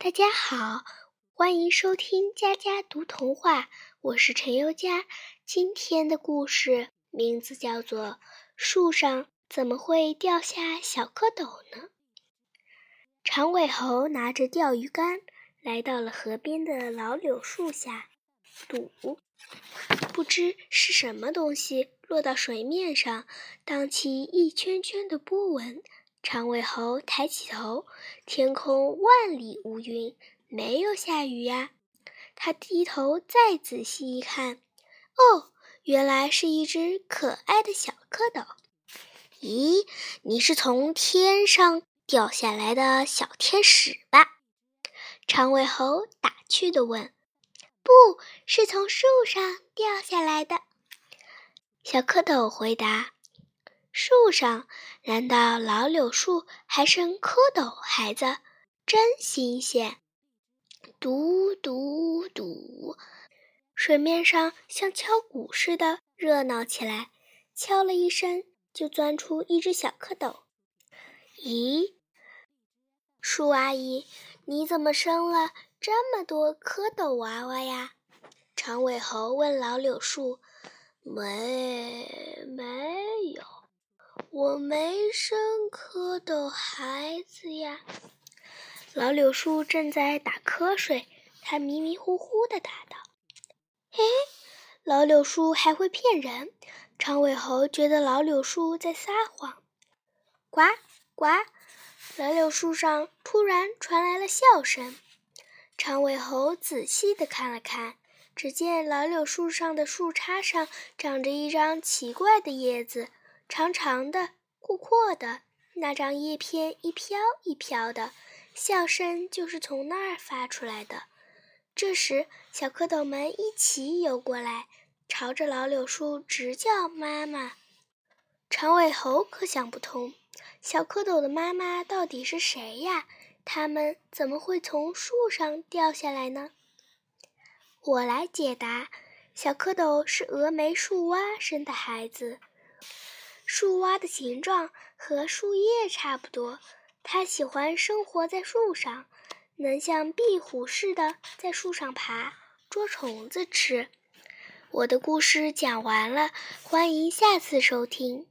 大家好，欢迎收听佳佳读童话，我是陈优佳。今天的故事名字叫做《树上怎么会掉下小蝌蚪呢》。长尾猴拿着钓鱼竿来到了河边的老柳树下赌，不知是什么东西落到水面上，荡起一圈圈的波纹。长尾猴抬起头，天空万里无云，没有下雨呀。他低头再仔细一看，哦，原来是一只可爱的小蝌蚪。咦，你是从天上掉下来的小天使吧？长尾猴打趣地问。不是从树上掉下来的，小蝌蚪回答。树上，难道老柳树还生蝌蚪孩子？真新鲜！嘟嘟嘟，水面上像敲鼓似的热闹起来。敲了一声，就钻出一只小蝌蚪。咦，树阿姨，你怎么生了这么多蝌蚪娃娃呀？长尾猴问老柳树。没，没有。我没生蝌蚪孩子呀！老柳树正在打瞌睡，他迷迷糊糊的答道：“嘿，老柳树还会骗人！”长尾猴觉得老柳树在撒谎。呱呱，老柳树上突然传来了笑声。长尾猴仔细的看了看，只见老柳树上的树杈上长着一张奇怪的叶子。长长的、阔阔的，那张叶片一飘一飘的，笑声就是从那儿发出来的。这时，小蝌蚪们一起游过来，朝着老柳树直叫妈妈。长尾猴可想不通，小蝌蚪的妈妈到底是谁呀？它们怎么会从树上掉下来呢？我来解答：小蝌蚪是峨眉树蛙生的孩子。树蛙的形状和树叶差不多，它喜欢生活在树上，能像壁虎似的在树上爬，捉虫子吃。我的故事讲完了，欢迎下次收听。